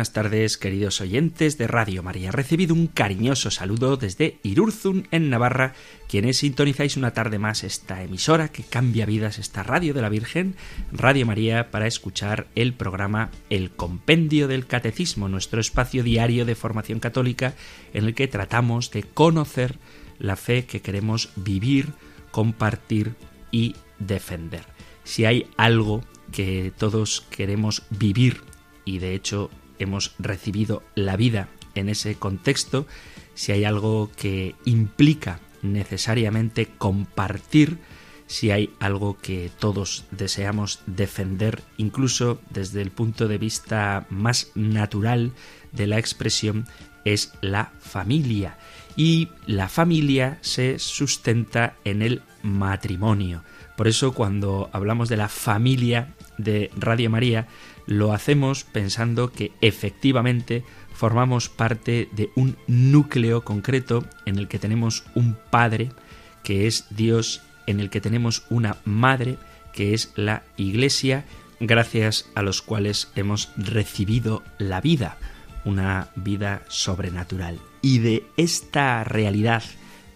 Buenas tardes, queridos oyentes de Radio María. Recibido un cariñoso saludo desde Irurzun, en Navarra, quienes sintonizáis una tarde más esta emisora que cambia vidas, esta radio de la Virgen, Radio María, para escuchar el programa El Compendio del Catecismo, nuestro espacio diario de formación católica en el que tratamos de conocer la fe que queremos vivir, compartir y defender. Si hay algo que todos queremos vivir y de hecho hemos recibido la vida en ese contexto, si hay algo que implica necesariamente compartir, si hay algo que todos deseamos defender, incluso desde el punto de vista más natural de la expresión, es la familia. Y la familia se sustenta en el matrimonio. Por eso cuando hablamos de la familia de Radio María, lo hacemos pensando que efectivamente formamos parte de un núcleo concreto en el que tenemos un Padre, que es Dios, en el que tenemos una Madre, que es la Iglesia, gracias a los cuales hemos recibido la vida, una vida sobrenatural. Y de esta realidad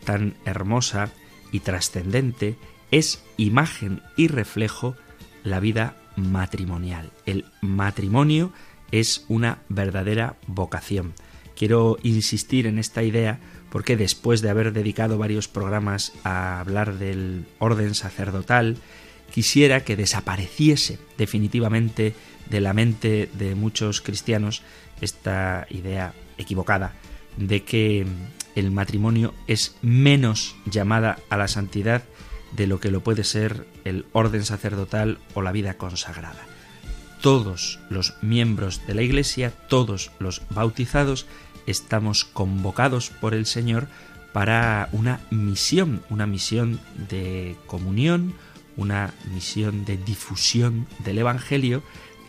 tan hermosa y trascendente es imagen y reflejo la vida matrimonial. El matrimonio es una verdadera vocación. Quiero insistir en esta idea porque después de haber dedicado varios programas a hablar del orden sacerdotal, quisiera que desapareciese definitivamente de la mente de muchos cristianos esta idea equivocada de que el matrimonio es menos llamada a la santidad de lo que lo puede ser el orden sacerdotal o la vida consagrada. Todos los miembros de la Iglesia, todos los bautizados, estamos convocados por el Señor para una misión, una misión de comunión, una misión de difusión del Evangelio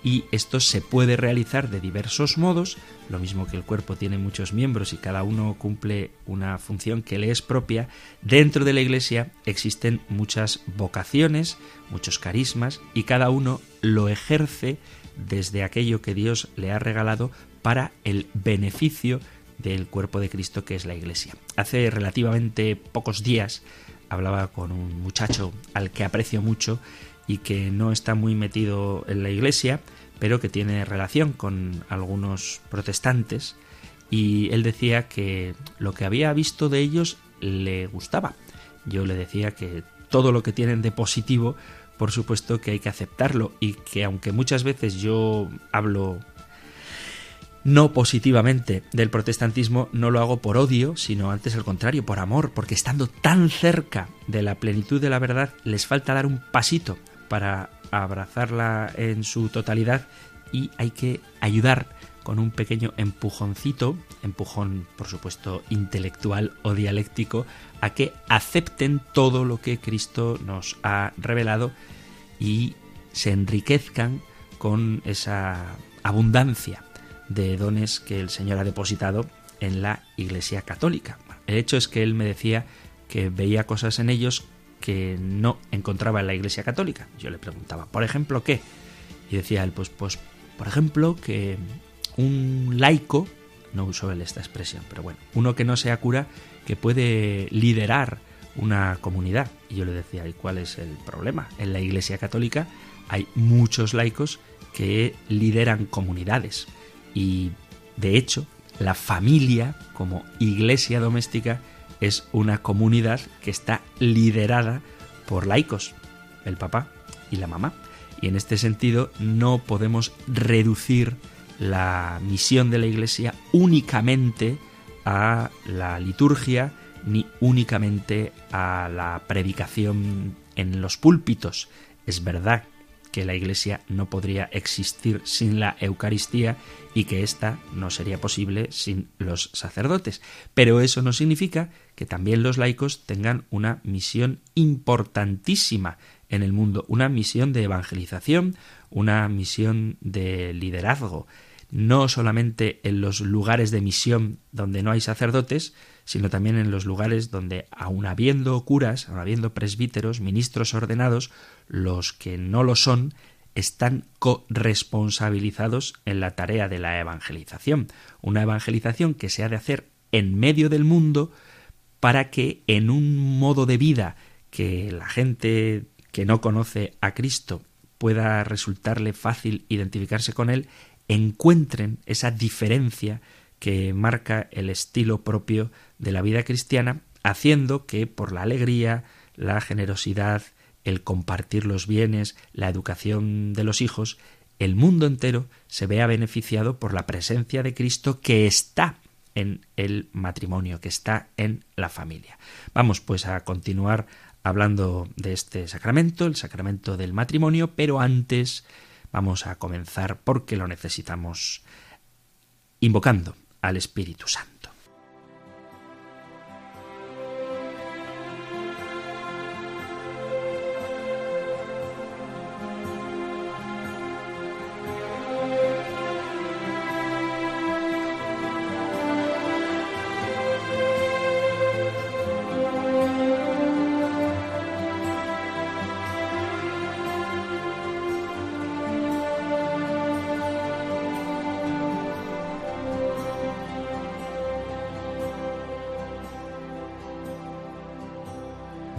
y esto se puede realizar de diversos modos, lo mismo que el cuerpo tiene muchos miembros y cada uno cumple una función que le es propia, dentro de la Iglesia existen muchas vocaciones, muchos carismas y cada uno lo ejerce desde aquello que Dios le ha regalado para el beneficio del cuerpo de Cristo que es la Iglesia. Hace relativamente pocos días hablaba con un muchacho al que aprecio mucho y que no está muy metido en la iglesia, pero que tiene relación con algunos protestantes, y él decía que lo que había visto de ellos le gustaba. Yo le decía que todo lo que tienen de positivo, por supuesto que hay que aceptarlo, y que aunque muchas veces yo hablo no positivamente del protestantismo, no lo hago por odio, sino antes al contrario, por amor, porque estando tan cerca de la plenitud de la verdad, les falta dar un pasito para abrazarla en su totalidad y hay que ayudar con un pequeño empujoncito, empujón por supuesto intelectual o dialéctico, a que acepten todo lo que Cristo nos ha revelado y se enriquezcan con esa abundancia de dones que el Señor ha depositado en la Iglesia Católica. El hecho es que él me decía que veía cosas en ellos que no encontraba en la Iglesia Católica. Yo le preguntaba, ¿por ejemplo qué? Y decía él, pues, pues por ejemplo, que un laico, no uso él esta expresión, pero bueno, uno que no sea cura, que puede liderar una comunidad. Y yo le decía, ¿y cuál es el problema? En la Iglesia Católica hay muchos laicos que lideran comunidades. Y de hecho, la familia como iglesia doméstica es una comunidad que está liderada por laicos, el papá y la mamá. Y en este sentido no podemos reducir la misión de la Iglesia únicamente a la liturgia ni únicamente a la predicación en los púlpitos. Es verdad que la Iglesia no podría existir sin la Eucaristía y que ésta no sería posible sin los sacerdotes. Pero eso no significa que también los laicos tengan una misión importantísima en el mundo, una misión de evangelización, una misión de liderazgo, no solamente en los lugares de misión donde no hay sacerdotes, sino también en los lugares donde, aun habiendo curas, aun habiendo presbíteros, ministros ordenados, los que no lo son están corresponsabilizados en la tarea de la evangelización. Una evangelización que se ha de hacer en medio del mundo para que en un modo de vida que la gente que no conoce a Cristo pueda resultarle fácil identificarse con él, encuentren esa diferencia que marca el estilo propio de la vida cristiana, haciendo que por la alegría, la generosidad, el compartir los bienes, la educación de los hijos, el mundo entero se vea beneficiado por la presencia de Cristo que está en el matrimonio, que está en la familia. Vamos pues a continuar hablando de este sacramento, el sacramento del matrimonio, pero antes vamos a comenzar porque lo necesitamos invocando al Espíritu Santo.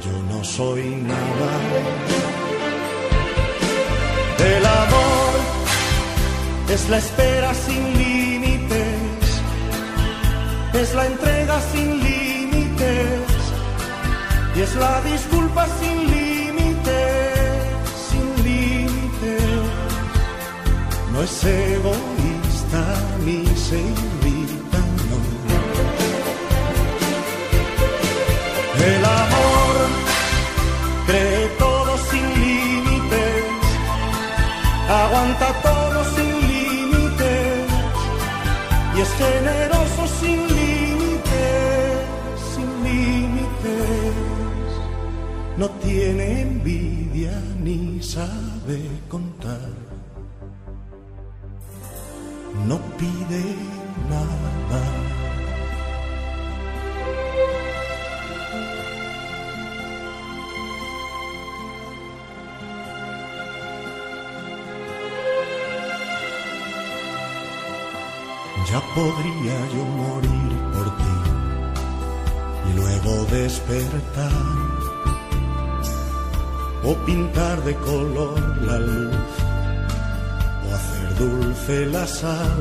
yo no soy nada. El amor es la espera sin límites, es la entrega sin límites y es la disculpa sin límites, sin límites. No es egoísta ni se aguanta todo sin límites y es generoso sin límites, sin límites. No tiene envidia ni sabe contar. No pide ya podría yo morir por ti y luego despertar o pintar de color la luz o hacer dulce la sal,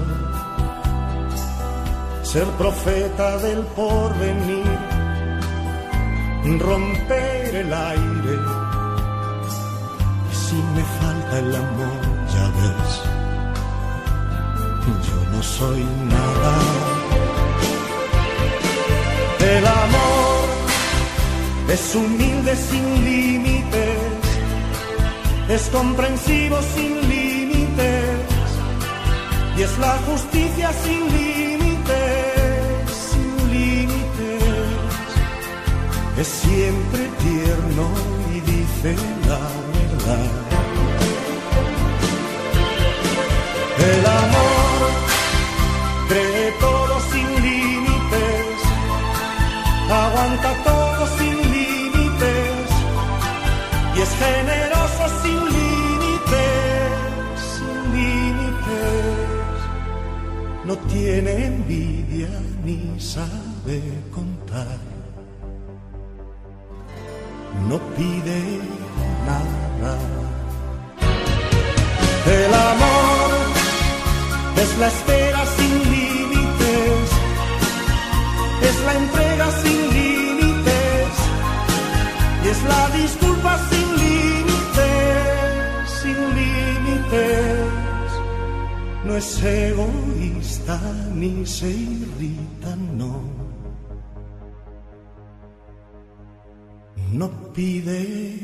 ser profeta del porvenir, romper el aire. Y si me falta el amor no soy nada. El amor es humilde sin límites, es comprensivo sin límites y es la justicia sin límites, sin límites. Es siempre tierno y dice la verdad. El amor tiene envidia ni sabe contar, no pide nada. El la espera sin límites, es la entrega sin límites y es la disculpa sin límites, sin límites. No es egoísta ni se irrita, no. No pide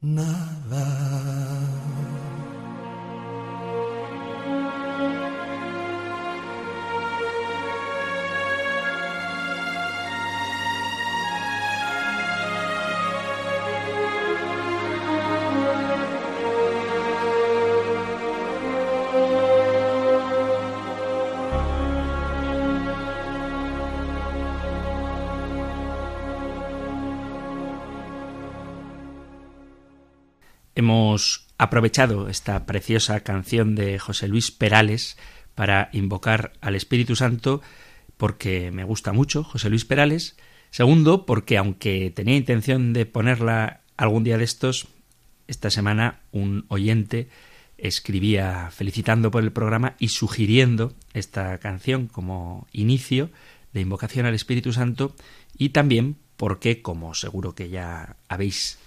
nada. Aprovechado esta preciosa canción de José Luis Perales para invocar al Espíritu Santo porque me gusta mucho José Luis Perales. Segundo, porque aunque tenía intención de ponerla algún día de estos, esta semana un oyente escribía felicitando por el programa y sugiriendo esta canción como inicio de invocación al Espíritu Santo y también porque, como seguro que ya habéis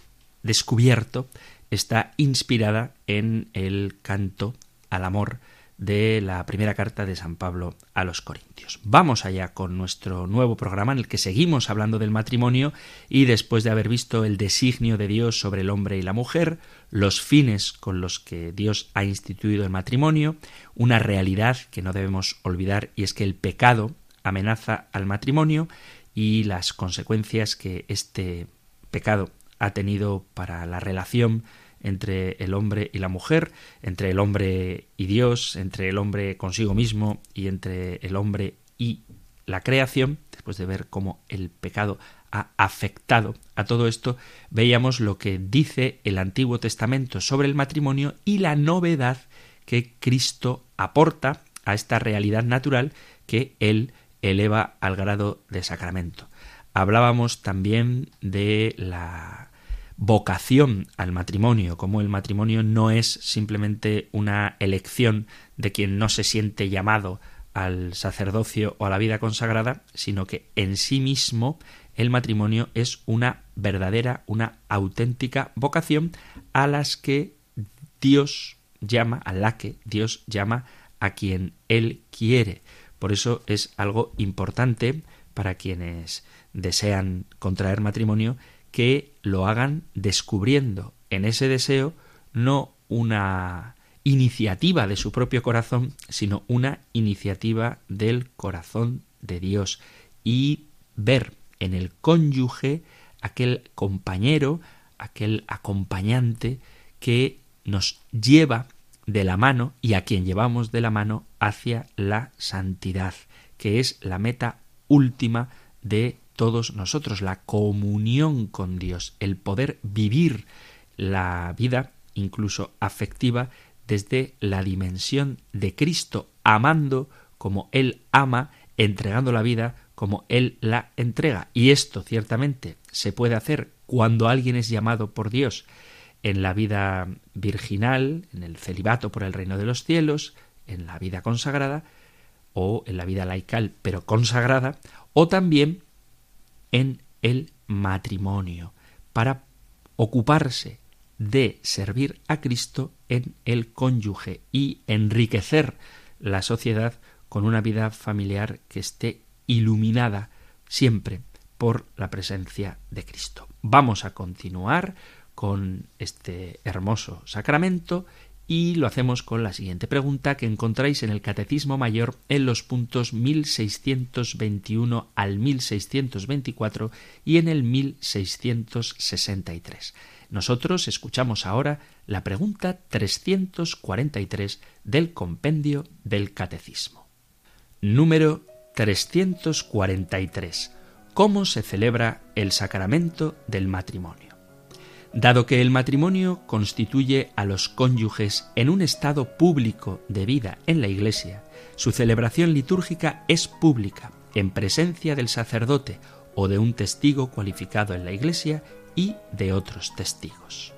descubierto, está inspirada en el canto al amor de la primera carta de San Pablo a los Corintios. Vamos allá con nuestro nuevo programa en el que seguimos hablando del matrimonio y después de haber visto el designio de Dios sobre el hombre y la mujer, los fines con los que Dios ha instituido el matrimonio, una realidad que no debemos olvidar y es que el pecado amenaza al matrimonio y las consecuencias que este pecado ha tenido para la relación entre el hombre y la mujer, entre el hombre y Dios, entre el hombre consigo mismo y entre el hombre y la creación, después de ver cómo el pecado ha afectado a todo esto, veíamos lo que dice el Antiguo Testamento sobre el matrimonio y la novedad que Cristo aporta a esta realidad natural que Él eleva al grado de sacramento. Hablábamos también de la vocación al matrimonio, como el matrimonio no es simplemente una elección de quien no se siente llamado al sacerdocio o a la vida consagrada, sino que en sí mismo el matrimonio es una verdadera, una auténtica vocación a las que Dios llama, a la que Dios llama a quien Él quiere. Por eso es algo importante para quienes desean contraer matrimonio que lo hagan descubriendo en ese deseo no una iniciativa de su propio corazón, sino una iniciativa del corazón de Dios. Y ver en el cónyuge aquel compañero, aquel acompañante que nos lleva de la mano y a quien llevamos de la mano hacia la santidad, que es la meta última de todos nosotros, la comunión con Dios, el poder vivir la vida, incluso afectiva, desde la dimensión de Cristo, amando como Él ama, entregando la vida como Él la entrega. Y esto ciertamente se puede hacer cuando alguien es llamado por Dios en la vida virginal, en el celibato por el reino de los cielos, en la vida consagrada, o en la vida laical pero consagrada, o también en el matrimonio, para ocuparse de servir a Cristo en el cónyuge y enriquecer la sociedad con una vida familiar que esté iluminada siempre por la presencia de Cristo. Vamos a continuar con este hermoso sacramento y lo hacemos con la siguiente pregunta que encontráis en el Catecismo Mayor en los puntos 1621 al 1624 y en el 1663. Nosotros escuchamos ahora la pregunta 343 del compendio del Catecismo. Número 343. ¿Cómo se celebra el sacramento del matrimonio? Dado que el matrimonio constituye a los cónyuges en un estado público de vida en la Iglesia, su celebración litúrgica es pública, en presencia del sacerdote o de un testigo cualificado en la Iglesia y de otros testigos.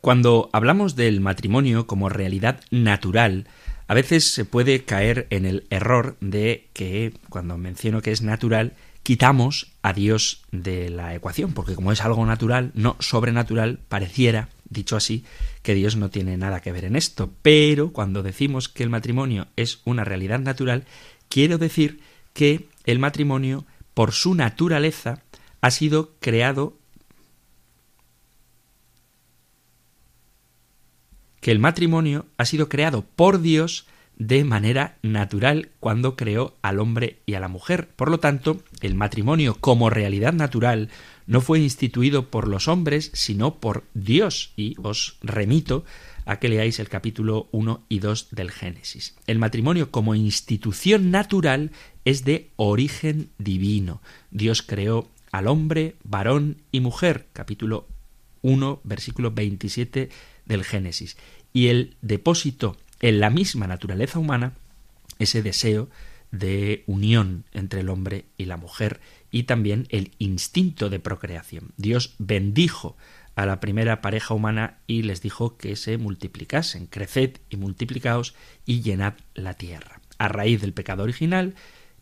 Cuando hablamos del matrimonio como realidad natural, a veces se puede caer en el error de que cuando menciono que es natural, quitamos a Dios de la ecuación, porque como es algo natural, no sobrenatural, pareciera, dicho así, que Dios no tiene nada que ver en esto. Pero cuando decimos que el matrimonio es una realidad natural, quiero decir que el matrimonio, por su naturaleza, ha sido creado que el matrimonio ha sido creado por Dios de manera natural cuando creó al hombre y a la mujer. Por lo tanto, el matrimonio como realidad natural no fue instituido por los hombres, sino por Dios. Y os remito a que leáis el capítulo 1 y 2 del Génesis. El matrimonio como institución natural es de origen divino. Dios creó al hombre, varón y mujer, capítulo 1, versículo 27 del Génesis. Y el depósito en la misma naturaleza humana ese deseo de unión entre el hombre y la mujer y también el instinto de procreación. Dios bendijo a la primera pareja humana y les dijo que se multiplicasen, creced y multiplicaos y llenad la tierra. A raíz del pecado original,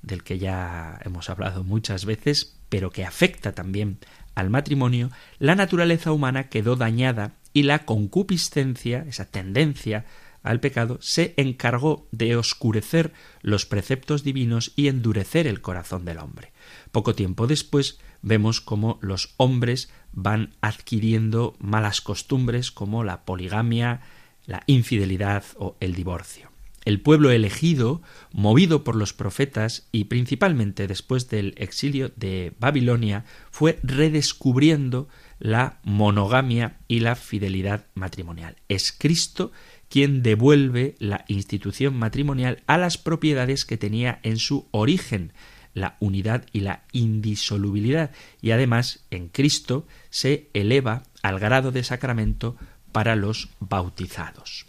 del que ya hemos hablado muchas veces, pero que afecta también al matrimonio, la naturaleza humana quedó dañada y la concupiscencia, esa tendencia al pecado, se encargó de oscurecer los preceptos divinos y endurecer el corazón del hombre. Poco tiempo después vemos cómo los hombres van adquiriendo malas costumbres como la poligamia, la infidelidad o el divorcio. El pueblo elegido, movido por los profetas y principalmente después del exilio de Babilonia, fue redescubriendo la monogamia y la fidelidad matrimonial. Es Cristo quien devuelve la institución matrimonial a las propiedades que tenía en su origen, la unidad y la indisolubilidad, y además en Cristo se eleva al grado de sacramento para los bautizados.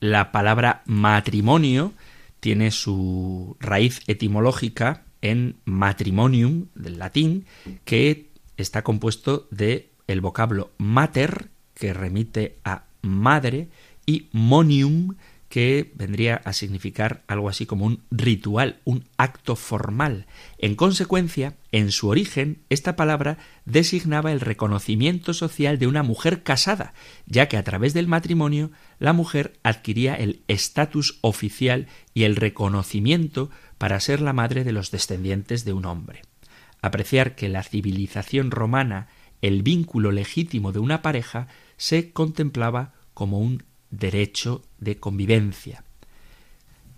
La palabra matrimonio tiene su raíz etimológica en matrimonium, del latín, que está compuesto de el vocablo mater, que remite a madre, y monium, que vendría a significar algo así como un ritual, un acto formal. En consecuencia, en su origen, esta palabra designaba el reconocimiento social de una mujer casada, ya que a través del matrimonio la mujer adquiría el estatus oficial y el reconocimiento para ser la madre de los descendientes de un hombre. Apreciar que la civilización romana el vínculo legítimo de una pareja se contemplaba como un derecho de convivencia.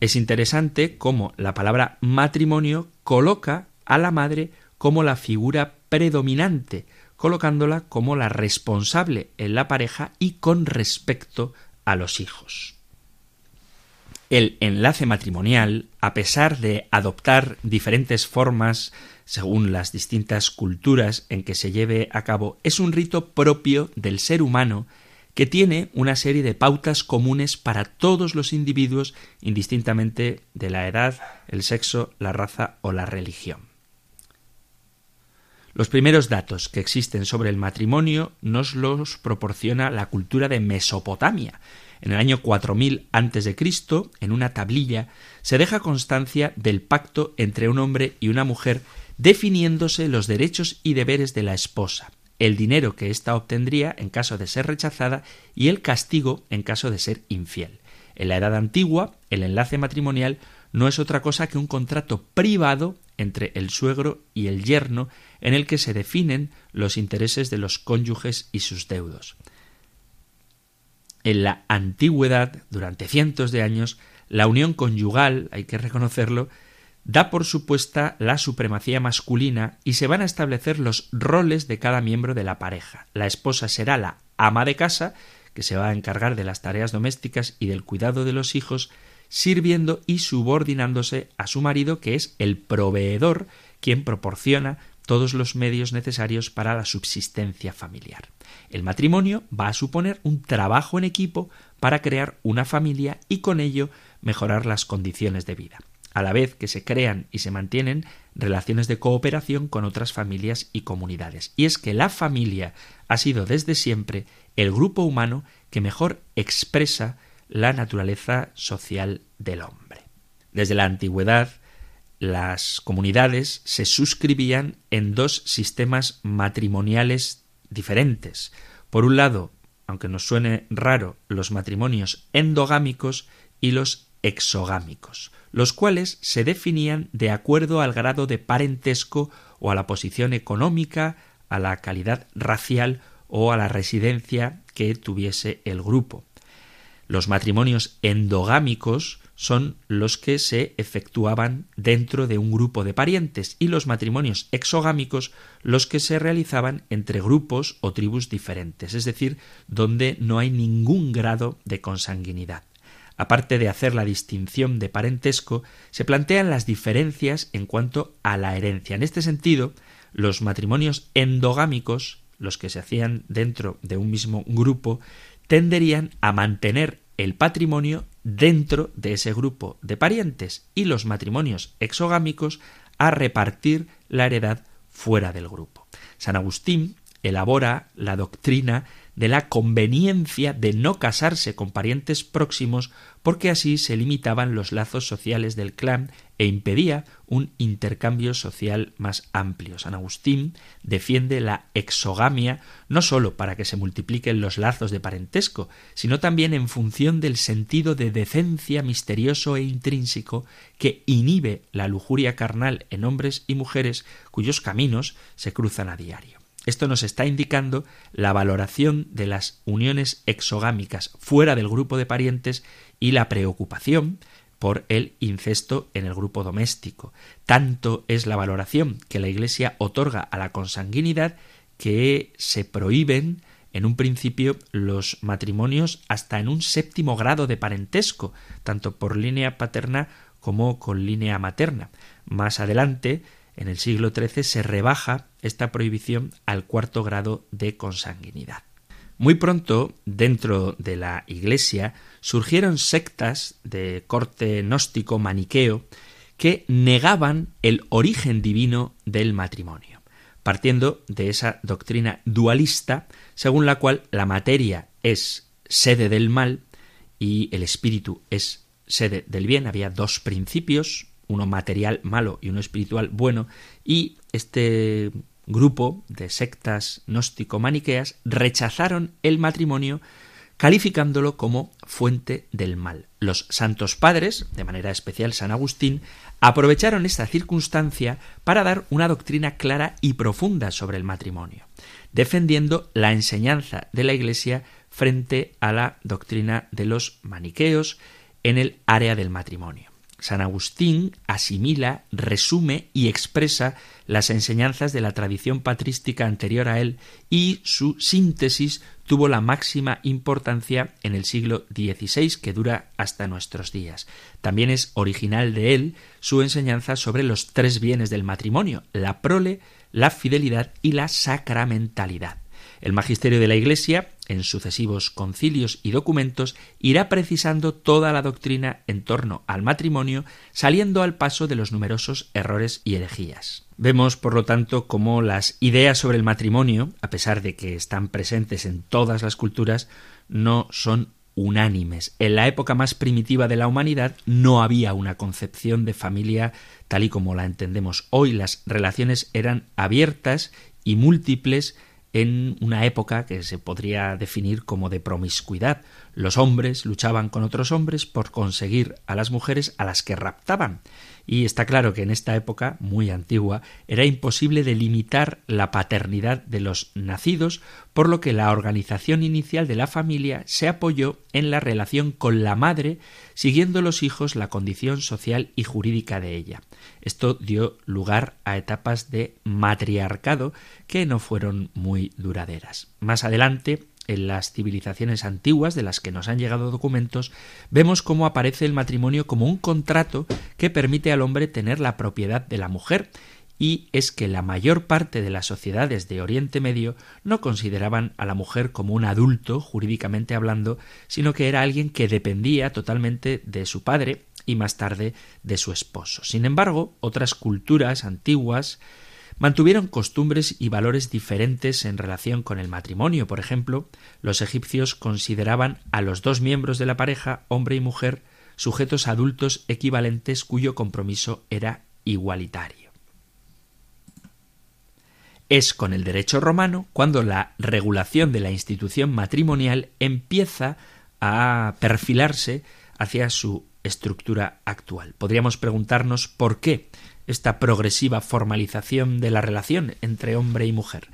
Es interesante cómo la palabra matrimonio coloca a la madre como la figura predominante, colocándola como la responsable en la pareja y con respecto a los hijos. El enlace matrimonial, a pesar de adoptar diferentes formas según las distintas culturas en que se lleve a cabo, es un rito propio del ser humano que tiene una serie de pautas comunes para todos los individuos indistintamente de la edad, el sexo, la raza o la religión. Los primeros datos que existen sobre el matrimonio nos los proporciona la cultura de Mesopotamia. En el año 4000 a.C., en una tablilla, se deja constancia del pacto entre un hombre y una mujer definiéndose los derechos y deberes de la esposa el dinero que ésta obtendría en caso de ser rechazada y el castigo en caso de ser infiel. En la Edad Antigua, el enlace matrimonial no es otra cosa que un contrato privado entre el suegro y el yerno en el que se definen los intereses de los cónyuges y sus deudos. En la antigüedad, durante cientos de años, la unión conyugal, hay que reconocerlo, da por supuesta la supremacía masculina y se van a establecer los roles de cada miembro de la pareja. La esposa será la ama de casa, que se va a encargar de las tareas domésticas y del cuidado de los hijos, sirviendo y subordinándose a su marido, que es el proveedor, quien proporciona todos los medios necesarios para la subsistencia familiar. El matrimonio va a suponer un trabajo en equipo para crear una familia y con ello mejorar las condiciones de vida. A la vez que se crean y se mantienen relaciones de cooperación con otras familias y comunidades. Y es que la familia ha sido desde siempre el grupo humano que mejor expresa la naturaleza social del hombre. Desde la antigüedad, las comunidades se suscribían en dos sistemas matrimoniales diferentes. Por un lado, aunque nos suene raro, los matrimonios endogámicos y los exogámicos, los cuales se definían de acuerdo al grado de parentesco o a la posición económica, a la calidad racial o a la residencia que tuviese el grupo. Los matrimonios endogámicos son los que se efectuaban dentro de un grupo de parientes y los matrimonios exogámicos los que se realizaban entre grupos o tribus diferentes, es decir, donde no hay ningún grado de consanguinidad. Aparte de hacer la distinción de parentesco, se plantean las diferencias en cuanto a la herencia. En este sentido, los matrimonios endogámicos, los que se hacían dentro de un mismo grupo, tenderían a mantener el patrimonio dentro de ese grupo de parientes y los matrimonios exogámicos a repartir la heredad fuera del grupo. San Agustín elabora la doctrina de la conveniencia de no casarse con parientes próximos porque así se limitaban los lazos sociales del clan e impedía un intercambio social más amplio. San Agustín defiende la exogamia no sólo para que se multipliquen los lazos de parentesco, sino también en función del sentido de decencia misterioso e intrínseco que inhibe la lujuria carnal en hombres y mujeres cuyos caminos se cruzan a diario. Esto nos está indicando la valoración de las uniones exogámicas fuera del grupo de parientes y la preocupación por el incesto en el grupo doméstico. Tanto es la valoración que la Iglesia otorga a la consanguinidad que se prohíben en un principio los matrimonios hasta en un séptimo grado de parentesco, tanto por línea paterna como con línea materna. Más adelante en el siglo XIII se rebaja esta prohibición al cuarto grado de consanguinidad. Muy pronto, dentro de la Iglesia, surgieron sectas de corte gnóstico maniqueo que negaban el origen divino del matrimonio, partiendo de esa doctrina dualista según la cual la materia es sede del mal y el espíritu es sede del bien. Había dos principios, uno material malo y uno espiritual bueno, y este grupo de sectas gnóstico-maniqueas rechazaron el matrimonio calificándolo como fuente del mal. Los santos padres, de manera especial San Agustín, aprovecharon esta circunstancia para dar una doctrina clara y profunda sobre el matrimonio, defendiendo la enseñanza de la Iglesia frente a la doctrina de los maniqueos en el área del matrimonio. San Agustín asimila, resume y expresa las enseñanzas de la tradición patrística anterior a él y su síntesis tuvo la máxima importancia en el siglo XVI que dura hasta nuestros días. También es original de él su enseñanza sobre los tres bienes del matrimonio, la prole, la fidelidad y la sacramentalidad. El magisterio de la Iglesia, en sucesivos concilios y documentos, irá precisando toda la doctrina en torno al matrimonio, saliendo al paso de los numerosos errores y herejías. Vemos, por lo tanto, cómo las ideas sobre el matrimonio, a pesar de que están presentes en todas las culturas, no son unánimes. En la época más primitiva de la humanidad no había una concepción de familia tal y como la entendemos hoy. Las relaciones eran abiertas y múltiples en una época que se podría definir como de promiscuidad. Los hombres luchaban con otros hombres por conseguir a las mujeres a las que raptaban. Y está claro que en esta época, muy antigua, era imposible delimitar la paternidad de los nacidos, por lo que la organización inicial de la familia se apoyó en la relación con la madre, siguiendo los hijos la condición social y jurídica de ella. Esto dio lugar a etapas de matriarcado que no fueron muy duraderas. Más adelante, en las civilizaciones antiguas de las que nos han llegado documentos, vemos cómo aparece el matrimonio como un contrato que permite al hombre tener la propiedad de la mujer y es que la mayor parte de las sociedades de Oriente Medio no consideraban a la mujer como un adulto, jurídicamente hablando, sino que era alguien que dependía totalmente de su padre, y más tarde de su esposo. Sin embargo, otras culturas antiguas mantuvieron costumbres y valores diferentes en relación con el matrimonio. Por ejemplo, los egipcios consideraban a los dos miembros de la pareja, hombre y mujer, sujetos adultos equivalentes cuyo compromiso era igualitario. Es con el derecho romano cuando la regulación de la institución matrimonial empieza a perfilarse hacia su estructura actual. Podríamos preguntarnos por qué esta progresiva formalización de la relación entre hombre y mujer.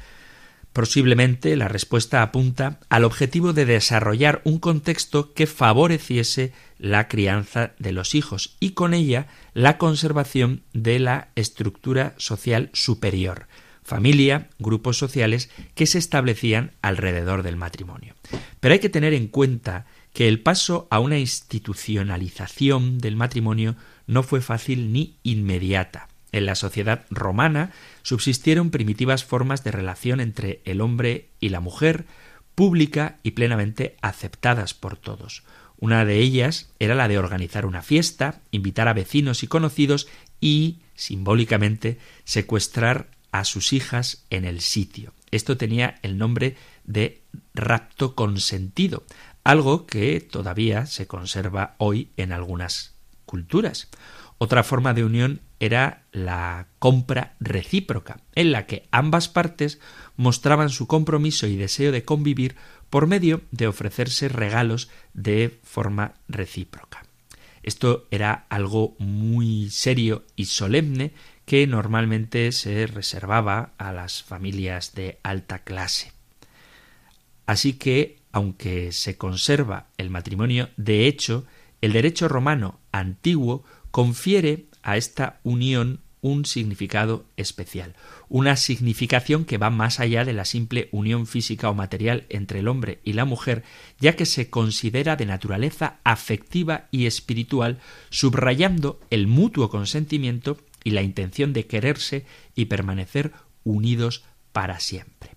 Posiblemente la respuesta apunta al objetivo de desarrollar un contexto que favoreciese la crianza de los hijos y con ella la conservación de la estructura social superior, familia, grupos sociales que se establecían alrededor del matrimonio. Pero hay que tener en cuenta que el paso a una institucionalización del matrimonio no fue fácil ni inmediata. En la sociedad romana subsistieron primitivas formas de relación entre el hombre y la mujer, pública y plenamente aceptadas por todos. Una de ellas era la de organizar una fiesta, invitar a vecinos y conocidos y, simbólicamente, secuestrar a sus hijas en el sitio. Esto tenía el nombre de rapto consentido, algo que todavía se conserva hoy en algunas culturas. Otra forma de unión era la compra recíproca, en la que ambas partes mostraban su compromiso y deseo de convivir por medio de ofrecerse regalos de forma recíproca. Esto era algo muy serio y solemne que normalmente se reservaba a las familias de alta clase. Así que, aunque se conserva el matrimonio de hecho, el derecho romano antiguo confiere a esta unión un significado especial, una significación que va más allá de la simple unión física o material entre el hombre y la mujer, ya que se considera de naturaleza afectiva y espiritual, subrayando el mutuo consentimiento y la intención de quererse y permanecer unidos para siempre.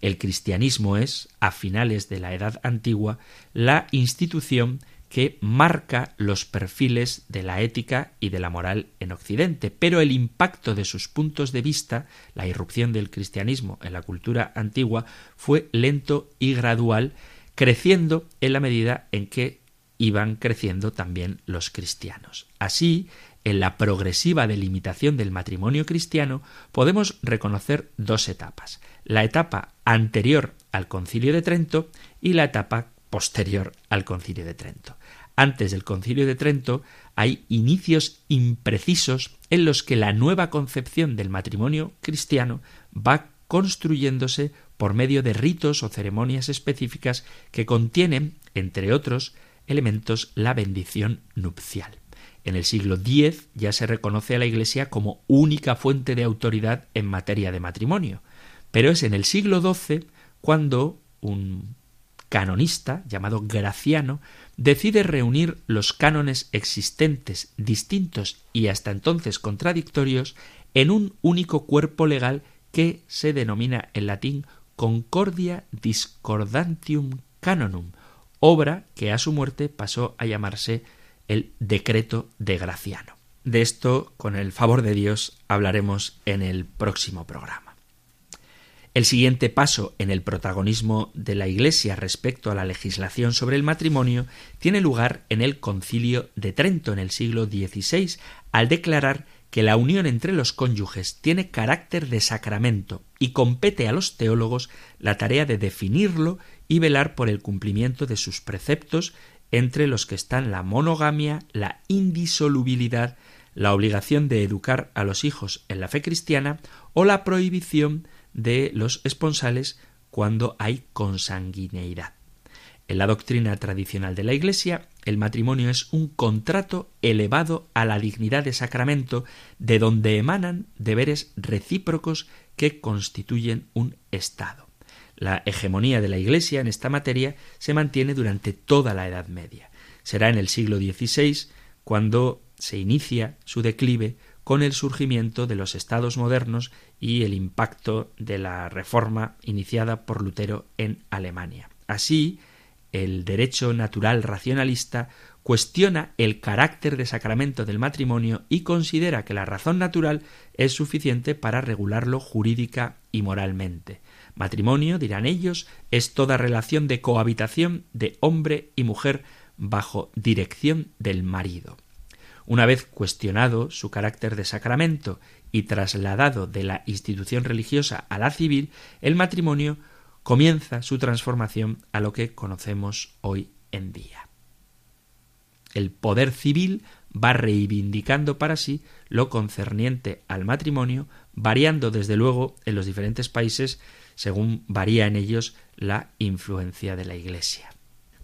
El cristianismo es, a finales de la Edad Antigua, la institución que marca los perfiles de la ética y de la moral en Occidente, pero el impacto de sus puntos de vista, la irrupción del cristianismo en la cultura antigua, fue lento y gradual, creciendo en la medida en que iban creciendo también los cristianos. Así, en la progresiva delimitación del matrimonio cristiano podemos reconocer dos etapas, la etapa anterior al concilio de Trento y la etapa posterior al concilio de Trento antes del concilio de Trento, hay inicios imprecisos en los que la nueva concepción del matrimonio cristiano va construyéndose por medio de ritos o ceremonias específicas que contienen, entre otros elementos, la bendición nupcial. En el siglo X ya se reconoce a la Iglesia como única fuente de autoridad en materia de matrimonio, pero es en el siglo XII cuando un canonista llamado Graciano decide reunir los cánones existentes, distintos y hasta entonces contradictorios, en un único cuerpo legal que se denomina en latín Concordia Discordantium Canonum, obra que a su muerte pasó a llamarse el Decreto de Graciano. De esto, con el favor de Dios, hablaremos en el próximo programa. El siguiente paso en el protagonismo de la Iglesia respecto a la legislación sobre el matrimonio tiene lugar en el Concilio de Trento en el siglo XVI, al declarar que la unión entre los cónyuges tiene carácter de sacramento y compete a los teólogos la tarea de definirlo y velar por el cumplimiento de sus preceptos, entre los que están la monogamia, la indisolubilidad, la obligación de educar a los hijos en la fe cristiana o la prohibición de los esponsales cuando hay consanguineidad. En la doctrina tradicional de la Iglesia, el matrimonio es un contrato elevado a la dignidad de sacramento, de donde emanan deberes recíprocos que constituyen un Estado. La hegemonía de la Iglesia en esta materia se mantiene durante toda la Edad Media. Será en el siglo XVI cuando se inicia su declive con el surgimiento de los estados modernos y el impacto de la reforma iniciada por Lutero en Alemania. Así, el derecho natural racionalista cuestiona el carácter de sacramento del matrimonio y considera que la razón natural es suficiente para regularlo jurídica y moralmente. Matrimonio, dirán ellos, es toda relación de cohabitación de hombre y mujer bajo dirección del marido. Una vez cuestionado su carácter de sacramento y trasladado de la institución religiosa a la civil, el matrimonio comienza su transformación a lo que conocemos hoy en día. El poder civil va reivindicando para sí lo concerniente al matrimonio, variando desde luego en los diferentes países según varía en ellos la influencia de la Iglesia.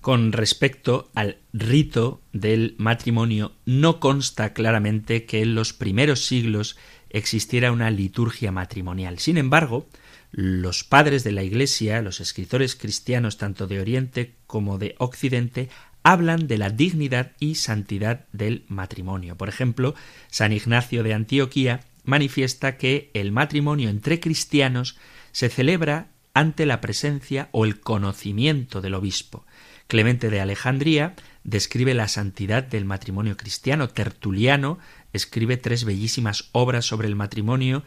Con respecto al rito del matrimonio, no consta claramente que en los primeros siglos existiera una liturgia matrimonial. Sin embargo, los padres de la Iglesia, los escritores cristianos tanto de Oriente como de Occidente, hablan de la dignidad y santidad del matrimonio. Por ejemplo, San Ignacio de Antioquía manifiesta que el matrimonio entre cristianos se celebra ante la presencia o el conocimiento del obispo. Clemente de Alejandría describe la santidad del matrimonio cristiano. Tertuliano escribe tres bellísimas obras sobre el matrimonio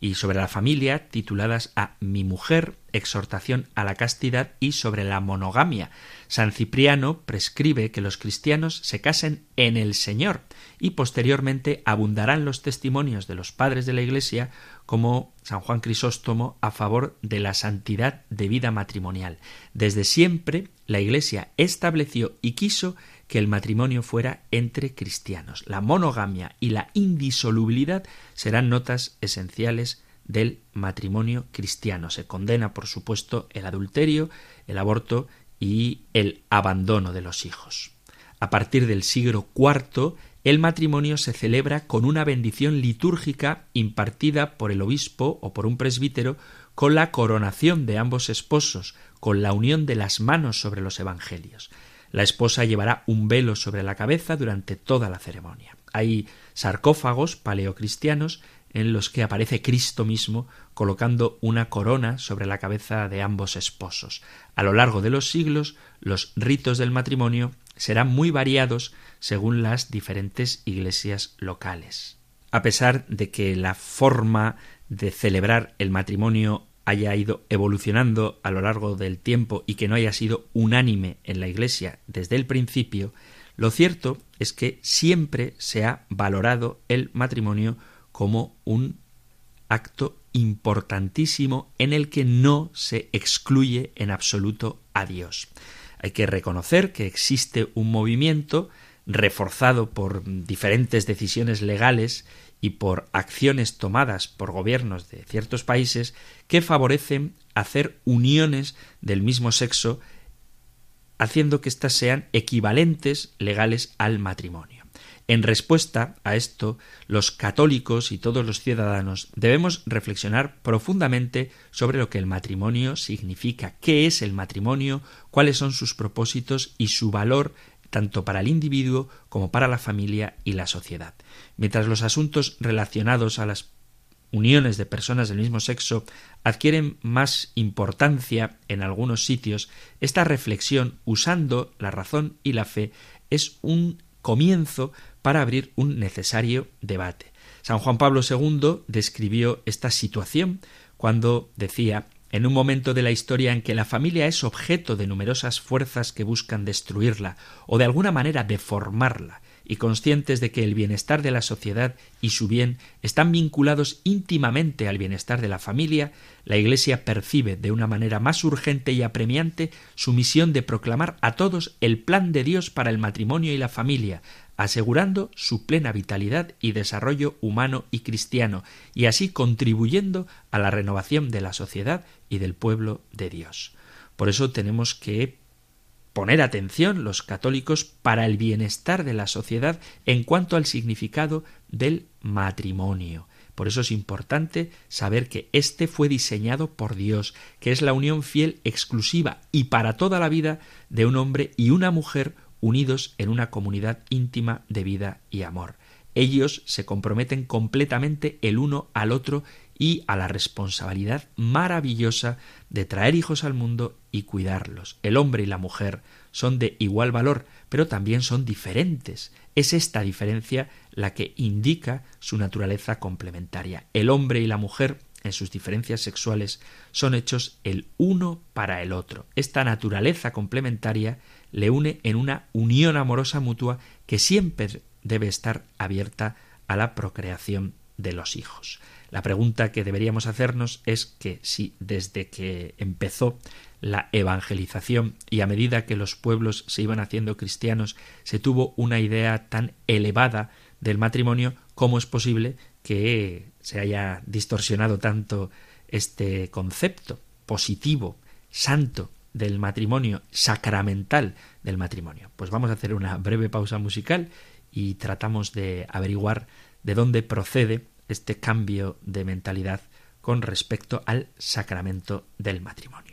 y sobre la familia tituladas a Mi mujer, exhortación a la castidad y sobre la monogamia. San Cipriano prescribe que los cristianos se casen en el Señor y posteriormente abundarán los testimonios de los padres de la Iglesia como San Juan Crisóstomo a favor de la santidad de vida matrimonial. Desde siempre la Iglesia estableció y quiso que el matrimonio fuera entre cristianos. La monogamia y la indisolubilidad serán notas esenciales del matrimonio cristiano. Se condena, por supuesto, el adulterio, el aborto y el abandono de los hijos. A partir del siglo IV, el matrimonio se celebra con una bendición litúrgica impartida por el obispo o por un presbítero con la coronación de ambos esposos, con la unión de las manos sobre los evangelios. La esposa llevará un velo sobre la cabeza durante toda la ceremonia. Hay sarcófagos paleocristianos en los que aparece Cristo mismo colocando una corona sobre la cabeza de ambos esposos. A lo largo de los siglos, los ritos del matrimonio serán muy variados según las diferentes iglesias locales. A pesar de que la forma de celebrar el matrimonio haya ido evolucionando a lo largo del tiempo y que no haya sido unánime en la Iglesia desde el principio, lo cierto es que siempre se ha valorado el matrimonio como un acto importantísimo en el que no se excluye en absoluto a Dios. Hay que reconocer que existe un movimiento reforzado por diferentes decisiones legales y por acciones tomadas por gobiernos de ciertos países que favorecen hacer uniones del mismo sexo haciendo que éstas sean equivalentes legales al matrimonio. En respuesta a esto, los católicos y todos los ciudadanos debemos reflexionar profundamente sobre lo que el matrimonio significa, qué es el matrimonio, cuáles son sus propósitos y su valor tanto para el individuo como para la familia y la sociedad. Mientras los asuntos relacionados a las uniones de personas del mismo sexo adquieren más importancia en algunos sitios, esta reflexión, usando la razón y la fe, es un comienzo para abrir un necesario debate. San Juan Pablo II describió esta situación cuando decía en un momento de la historia en que la familia es objeto de numerosas fuerzas que buscan destruirla o de alguna manera deformarla, y conscientes de que el bienestar de la sociedad y su bien están vinculados íntimamente al bienestar de la familia, la Iglesia percibe de una manera más urgente y apremiante su misión de proclamar a todos el plan de Dios para el matrimonio y la familia, asegurando su plena vitalidad y desarrollo humano y cristiano, y así contribuyendo a la renovación de la sociedad y del pueblo de Dios. Por eso tenemos que poner atención los católicos para el bienestar de la sociedad en cuanto al significado del matrimonio. Por eso es importante saber que éste fue diseñado por Dios, que es la unión fiel exclusiva y para toda la vida de un hombre y una mujer unidos en una comunidad íntima de vida y amor. Ellos se comprometen completamente el uno al otro y a la responsabilidad maravillosa de traer hijos al mundo y cuidarlos. El hombre y la mujer son de igual valor, pero también son diferentes. Es esta diferencia la que indica su naturaleza complementaria. El hombre y la mujer en sus diferencias sexuales son hechos el uno para el otro. Esta naturaleza complementaria le une en una unión amorosa mutua que siempre debe estar abierta a la procreación de los hijos. La pregunta que deberíamos hacernos es que si desde que empezó la evangelización y a medida que los pueblos se iban haciendo cristianos se tuvo una idea tan elevada del matrimonio, ¿cómo es posible que se haya distorsionado tanto este concepto positivo, santo del matrimonio, sacramental del matrimonio? Pues vamos a hacer una breve pausa musical y tratamos de averiguar de dónde procede este cambio de mentalidad con respecto al sacramento del matrimonio.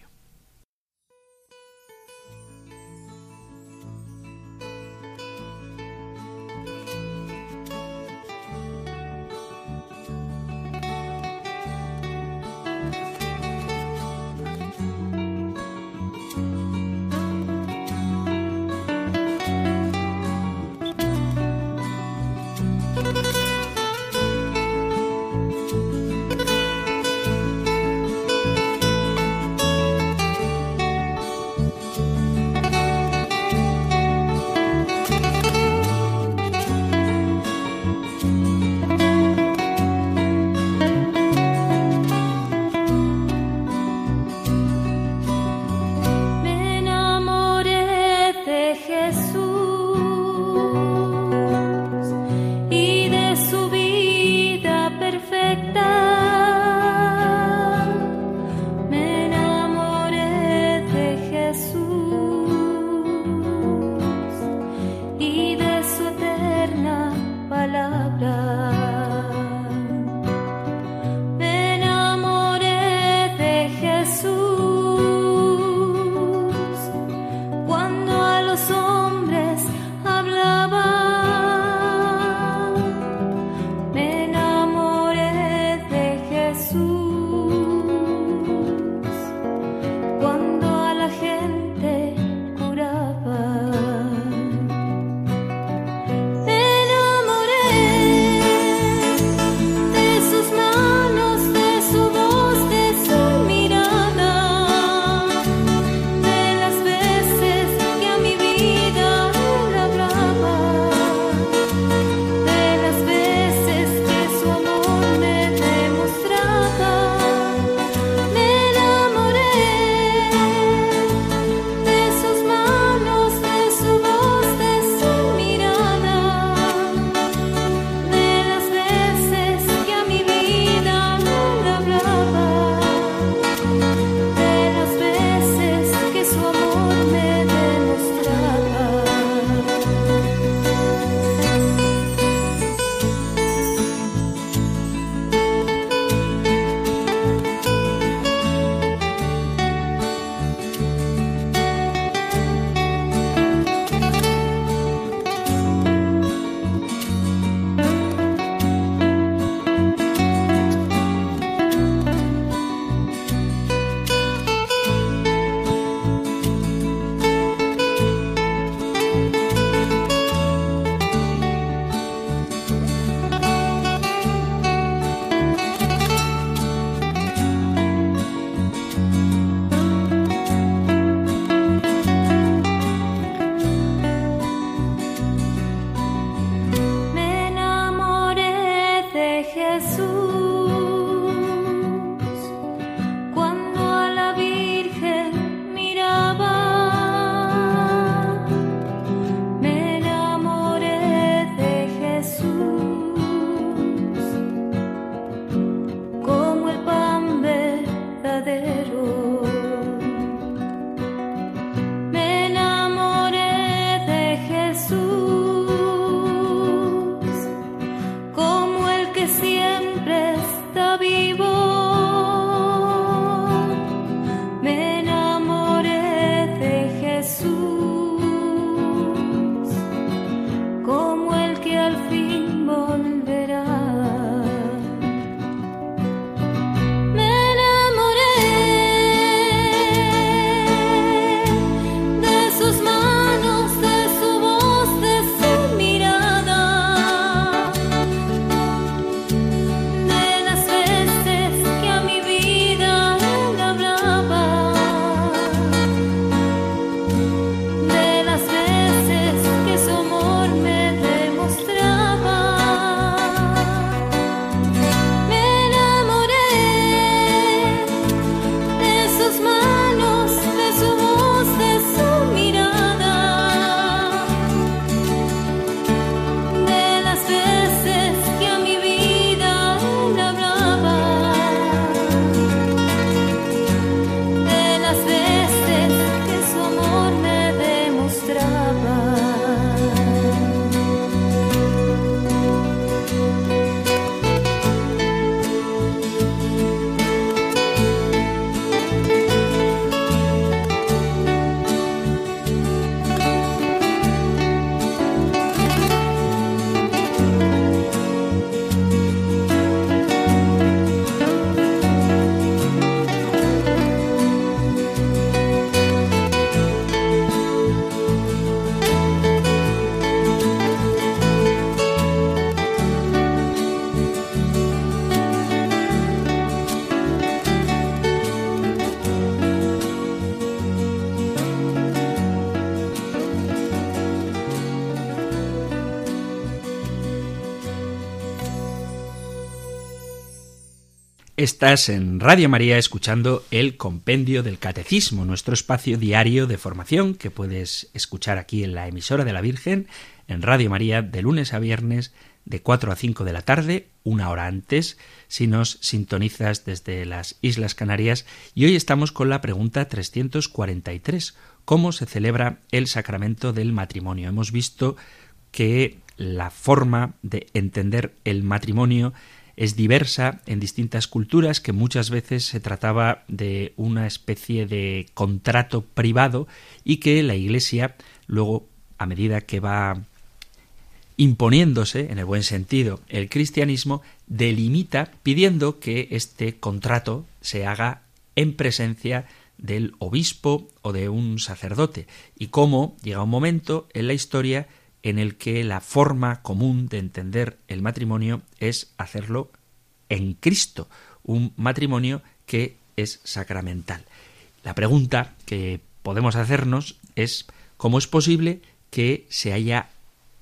Estás en Radio María escuchando el Compendio del Catecismo, nuestro espacio diario de formación que puedes escuchar aquí en la emisora de la Virgen, en Radio María, de lunes a viernes, de 4 a 5 de la tarde, una hora antes, si nos sintonizas desde las Islas Canarias. Y hoy estamos con la pregunta 343. ¿Cómo se celebra el sacramento del matrimonio? Hemos visto que la forma de entender el matrimonio es diversa en distintas culturas, que muchas veces se trataba de una especie de contrato privado y que la Iglesia luego, a medida que va imponiéndose, en el buen sentido, el cristianismo, delimita pidiendo que este contrato se haga en presencia del obispo o de un sacerdote, y cómo llega un momento en la historia en el que la forma común de entender el matrimonio es hacerlo en Cristo, un matrimonio que es sacramental. La pregunta que podemos hacernos es cómo es posible que se haya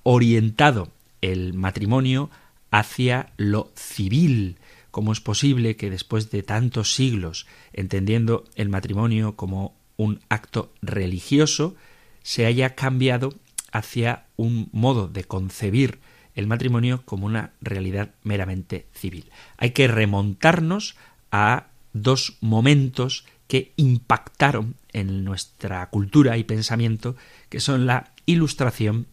orientado el matrimonio hacia lo civil, cómo es posible que después de tantos siglos, entendiendo el matrimonio como un acto religioso, se haya cambiado hacia un modo de concebir el matrimonio como una realidad meramente civil. Hay que remontarnos a dos momentos que impactaron en nuestra cultura y pensamiento, que son la Ilustración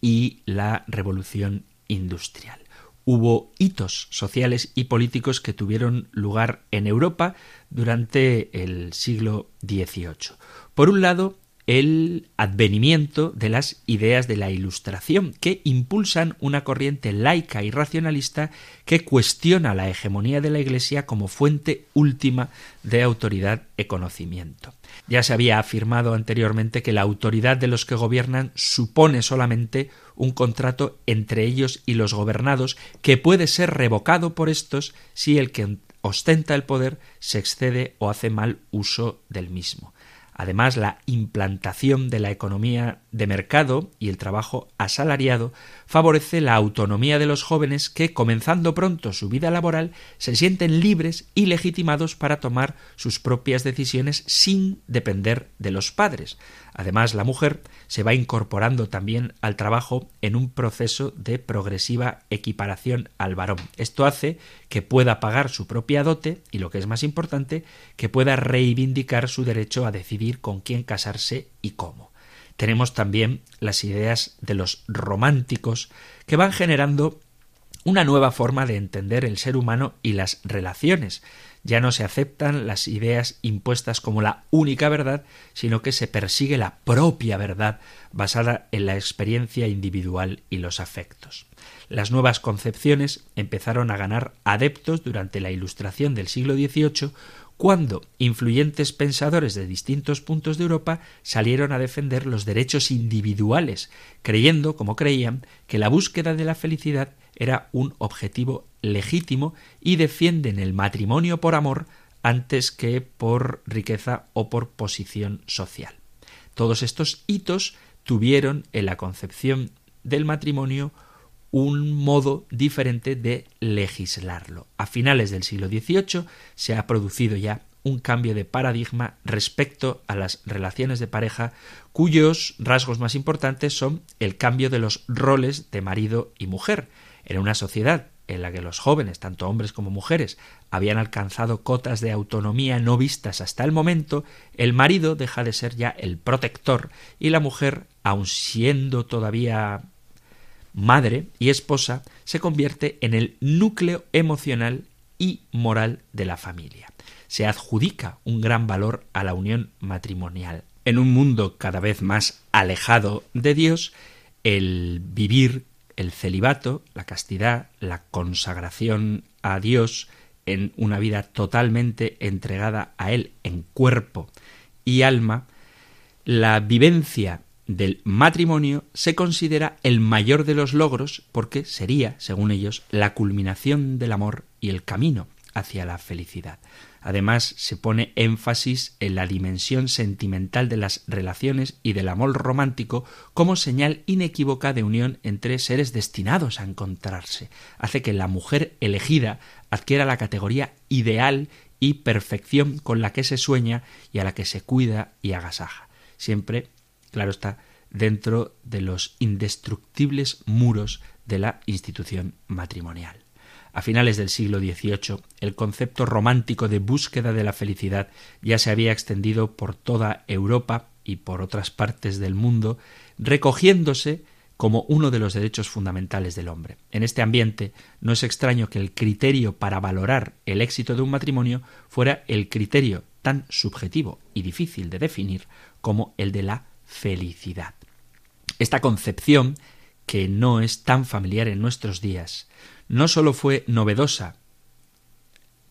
y la Revolución Industrial. Hubo hitos sociales y políticos que tuvieron lugar en Europa durante el siglo XVIII. Por un lado, el advenimiento de las ideas de la Ilustración, que impulsan una corriente laica y racionalista que cuestiona la hegemonía de la Iglesia como fuente última de autoridad y conocimiento. Ya se había afirmado anteriormente que la autoridad de los que gobiernan supone solamente un contrato entre ellos y los gobernados que puede ser revocado por estos si el que ostenta el poder se excede o hace mal uso del mismo. Además, la implantación de la economía de mercado y el trabajo asalariado favorece la autonomía de los jóvenes que, comenzando pronto su vida laboral, se sienten libres y legitimados para tomar sus propias decisiones sin depender de los padres. Además, la mujer se va incorporando también al trabajo en un proceso de progresiva equiparación al varón. Esto hace que pueda pagar su propia dote y, lo que es más importante, que pueda reivindicar su derecho a decidir con quién casarse y cómo. Tenemos también las ideas de los románticos que van generando una nueva forma de entender el ser humano y las relaciones. Ya no se aceptan las ideas impuestas como la única verdad, sino que se persigue la propia verdad basada en la experiencia individual y los afectos. Las nuevas concepciones empezaron a ganar adeptos durante la Ilustración del siglo XVIII cuando influyentes pensadores de distintos puntos de Europa salieron a defender los derechos individuales, creyendo, como creían, que la búsqueda de la felicidad era un objetivo legítimo y defienden el matrimonio por amor antes que por riqueza o por posición social. Todos estos hitos tuvieron en la concepción del matrimonio un modo diferente de legislarlo. A finales del siglo XVIII se ha producido ya un cambio de paradigma respecto a las relaciones de pareja cuyos rasgos más importantes son el cambio de los roles de marido y mujer. En una sociedad en la que los jóvenes, tanto hombres como mujeres, habían alcanzado cotas de autonomía no vistas hasta el momento, el marido deja de ser ya el protector y la mujer, aun siendo todavía madre y esposa, se convierte en el núcleo emocional y moral de la familia. Se adjudica un gran valor a la unión matrimonial. En un mundo cada vez más alejado de Dios, el vivir el celibato, la castidad, la consagración a Dios en una vida totalmente entregada a Él en cuerpo y alma, la vivencia del matrimonio se considera el mayor de los logros porque sería, según ellos, la culminación del amor y el camino hacia la felicidad. Además, se pone énfasis en la dimensión sentimental de las relaciones y del amor romántico como señal inequívoca de unión entre seres destinados a encontrarse. Hace que la mujer elegida adquiera la categoría ideal y perfección con la que se sueña y a la que se cuida y agasaja. Siempre, claro está, dentro de los indestructibles muros de la institución matrimonial. A finales del siglo XVIII, el concepto romántico de búsqueda de la felicidad ya se había extendido por toda Europa y por otras partes del mundo, recogiéndose como uno de los derechos fundamentales del hombre. En este ambiente no es extraño que el criterio para valorar el éxito de un matrimonio fuera el criterio tan subjetivo y difícil de definir como el de la felicidad. Esta concepción, que no es tan familiar en nuestros días, no sólo fue novedosa,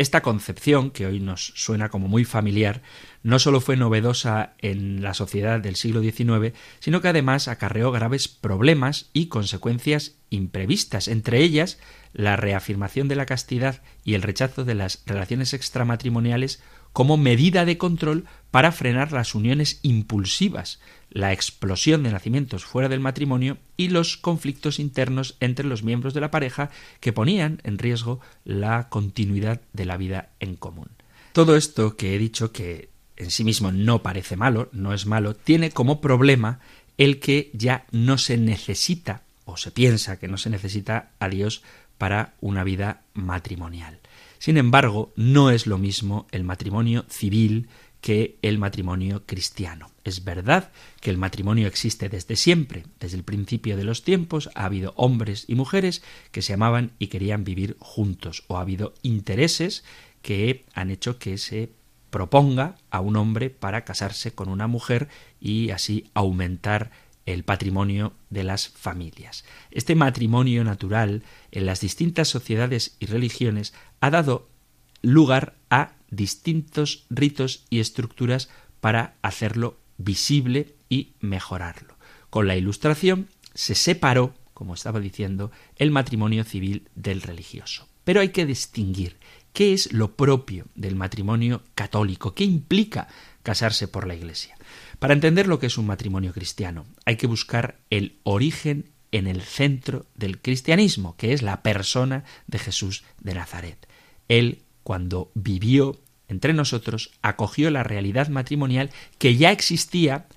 esta concepción, que hoy nos suena como muy familiar, no sólo fue novedosa en la sociedad del siglo XIX, sino que además acarreó graves problemas y consecuencias imprevistas, entre ellas la reafirmación de la castidad y el rechazo de las relaciones extramatrimoniales como medida de control para frenar las uniones impulsivas, la explosión de nacimientos fuera del matrimonio y los conflictos internos entre los miembros de la pareja que ponían en riesgo la continuidad de la vida en común. Todo esto que he dicho que en sí mismo no parece malo, no es malo, tiene como problema el que ya no se necesita o se piensa que no se necesita a Dios para una vida matrimonial. Sin embargo, no es lo mismo el matrimonio civil que el matrimonio cristiano. Es verdad que el matrimonio existe desde siempre, desde el principio de los tiempos ha habido hombres y mujeres que se amaban y querían vivir juntos, o ha habido intereses que han hecho que se proponga a un hombre para casarse con una mujer y así aumentar el patrimonio de las familias. Este matrimonio natural en las distintas sociedades y religiones ha dado lugar a distintos ritos y estructuras para hacerlo visible y mejorarlo. Con la Ilustración se separó, como estaba diciendo, el matrimonio civil del religioso. Pero hay que distinguir qué es lo propio del matrimonio católico, qué implica casarse por la Iglesia. Para entender lo que es un matrimonio cristiano, hay que buscar el origen en el centro del cristianismo, que es la persona de Jesús de Nazaret. Él, cuando vivió entre nosotros, acogió la realidad matrimonial que ya existía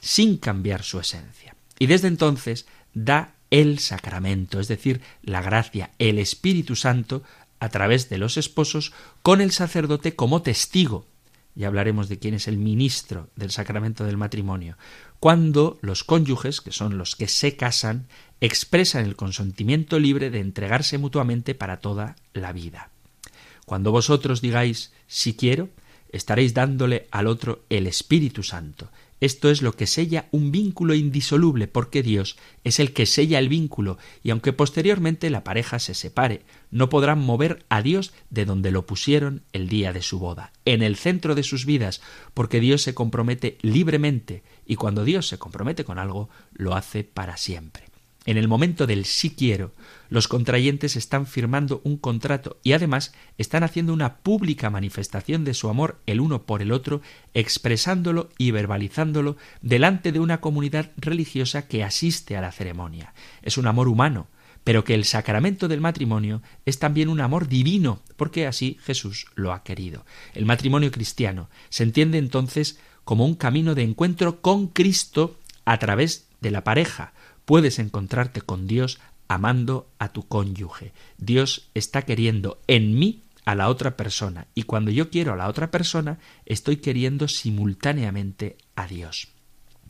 sin cambiar su esencia. Y desde entonces da el sacramento, es decir, la gracia, el Espíritu Santo, a través de los esposos, con el sacerdote como testigo ya hablaremos de quién es el ministro del sacramento del matrimonio, cuando los cónyuges, que son los que se casan, expresan el consentimiento libre de entregarse mutuamente para toda la vida. Cuando vosotros digáis si quiero, estaréis dándole al otro el Espíritu Santo, esto es lo que sella un vínculo indisoluble, porque Dios es el que sella el vínculo, y aunque posteriormente la pareja se separe, no podrán mover a Dios de donde lo pusieron el día de su boda, en el centro de sus vidas, porque Dios se compromete libremente, y cuando Dios se compromete con algo, lo hace para siempre. En el momento del sí quiero, los contrayentes están firmando un contrato y además están haciendo una pública manifestación de su amor el uno por el otro, expresándolo y verbalizándolo delante de una comunidad religiosa que asiste a la ceremonia. Es un amor humano, pero que el sacramento del matrimonio es también un amor divino, porque así Jesús lo ha querido. El matrimonio cristiano se entiende entonces como un camino de encuentro con Cristo a través de la pareja, puedes encontrarte con Dios amando a tu cónyuge. Dios está queriendo en mí a la otra persona y cuando yo quiero a la otra persona estoy queriendo simultáneamente a Dios.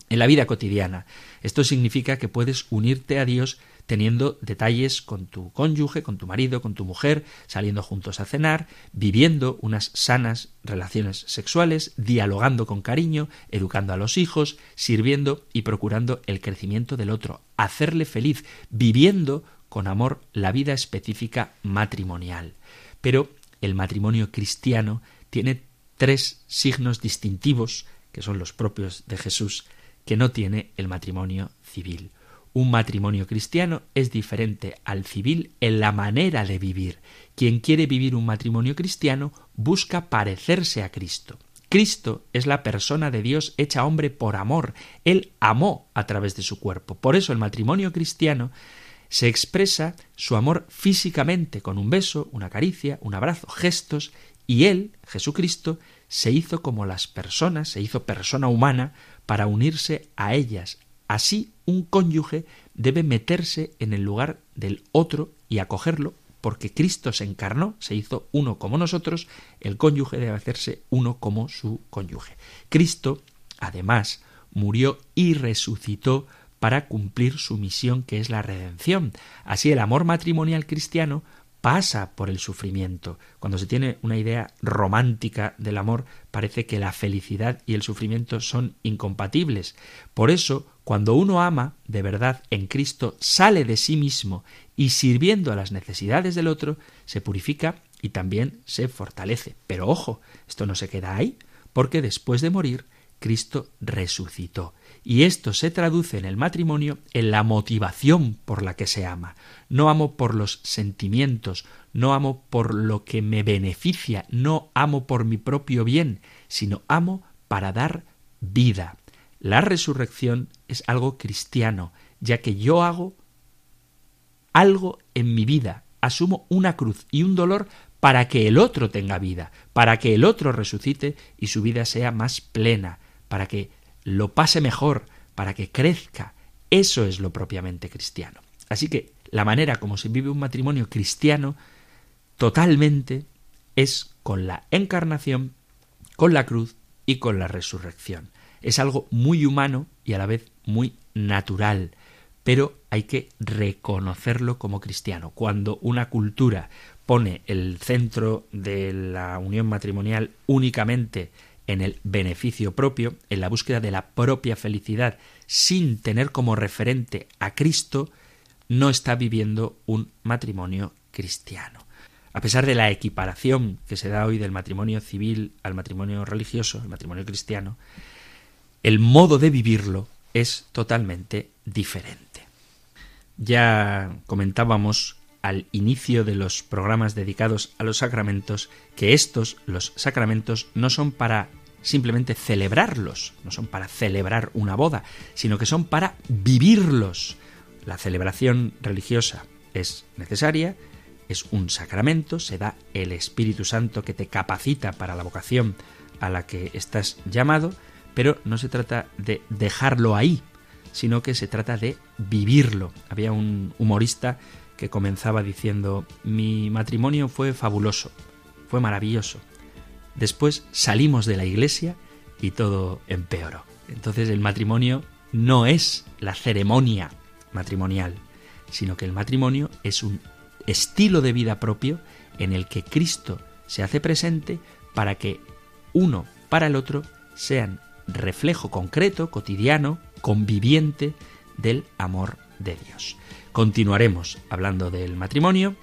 En la vida cotidiana, esto significa que puedes unirte a Dios teniendo detalles con tu cónyuge, con tu marido, con tu mujer, saliendo juntos a cenar, viviendo unas sanas relaciones sexuales, dialogando con cariño, educando a los hijos, sirviendo y procurando el crecimiento del otro, hacerle feliz, viviendo con amor la vida específica matrimonial. Pero el matrimonio cristiano tiene tres signos distintivos, que son los propios de Jesús, que no tiene el matrimonio civil. Un matrimonio cristiano es diferente al civil en la manera de vivir. Quien quiere vivir un matrimonio cristiano busca parecerse a Cristo. Cristo es la persona de Dios hecha hombre por amor. Él amó a través de su cuerpo. Por eso el matrimonio cristiano se expresa su amor físicamente con un beso, una caricia, un abrazo, gestos, y Él, Jesucristo, se hizo como las personas, se hizo persona humana para unirse a ellas. Así un cónyuge debe meterse en el lugar del otro y acogerlo porque Cristo se encarnó, se hizo uno como nosotros, el cónyuge debe hacerse uno como su cónyuge. Cristo, además, murió y resucitó para cumplir su misión que es la redención. Así el amor matrimonial cristiano pasa por el sufrimiento. Cuando se tiene una idea romántica del amor, parece que la felicidad y el sufrimiento son incompatibles. Por eso, cuando uno ama de verdad en Cristo, sale de sí mismo y sirviendo a las necesidades del otro, se purifica y también se fortalece. Pero ojo, esto no se queda ahí, porque después de morir, Cristo resucitó. Y esto se traduce en el matrimonio en la motivación por la que se ama. No amo por los sentimientos, no amo por lo que me beneficia, no amo por mi propio bien, sino amo para dar vida. La resurrección es algo cristiano, ya que yo hago algo en mi vida, asumo una cruz y un dolor para que el otro tenga vida, para que el otro resucite y su vida sea más plena, para que lo pase mejor, para que crezca. Eso es lo propiamente cristiano. Así que la manera como se vive un matrimonio cristiano totalmente es con la encarnación, con la cruz y con la resurrección. Es algo muy humano y a la vez muy natural, pero hay que reconocerlo como cristiano. Cuando una cultura pone el centro de la unión matrimonial únicamente en el beneficio propio, en la búsqueda de la propia felicidad, sin tener como referente a Cristo, no está viviendo un matrimonio cristiano. A pesar de la equiparación que se da hoy del matrimonio civil al matrimonio religioso, el matrimonio cristiano, el modo de vivirlo es totalmente diferente. Ya comentábamos al inicio de los programas dedicados a los sacramentos que estos, los sacramentos, no son para simplemente celebrarlos, no son para celebrar una boda, sino que son para vivirlos. La celebración religiosa es necesaria, es un sacramento, se da el Espíritu Santo que te capacita para la vocación a la que estás llamado, pero no se trata de dejarlo ahí, sino que se trata de vivirlo. Había un humorista que comenzaba diciendo, mi matrimonio fue fabuloso, fue maravilloso, Después salimos de la iglesia y todo empeoró. Entonces el matrimonio no es la ceremonia matrimonial, sino que el matrimonio es un estilo de vida propio en el que Cristo se hace presente para que uno para el otro sean reflejo concreto, cotidiano, conviviente del amor de Dios. Continuaremos hablando del matrimonio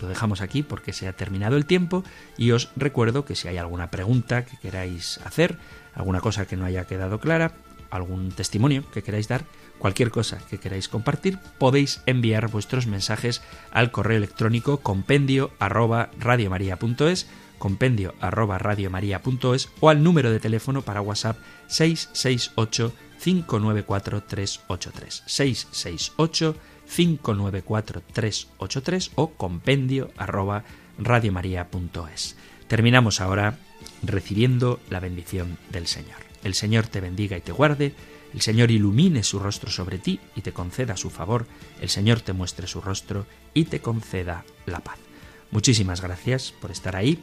lo dejamos aquí porque se ha terminado el tiempo y os recuerdo que si hay alguna pregunta que queráis hacer, alguna cosa que no haya quedado clara, algún testimonio que queráis dar, cualquier cosa que queráis compartir, podéis enviar vuestros mensajes al correo electrónico compendio compendio arroba radiomaria.es o al número de teléfono para WhatsApp 668 594 383 668 594-383 o compendio arroba radiomaria.es. Terminamos ahora recibiendo la bendición del Señor. El Señor te bendiga y te guarde, el Señor ilumine su rostro sobre ti y te conceda su favor, el Señor te muestre su rostro y te conceda la paz. Muchísimas gracias por estar ahí,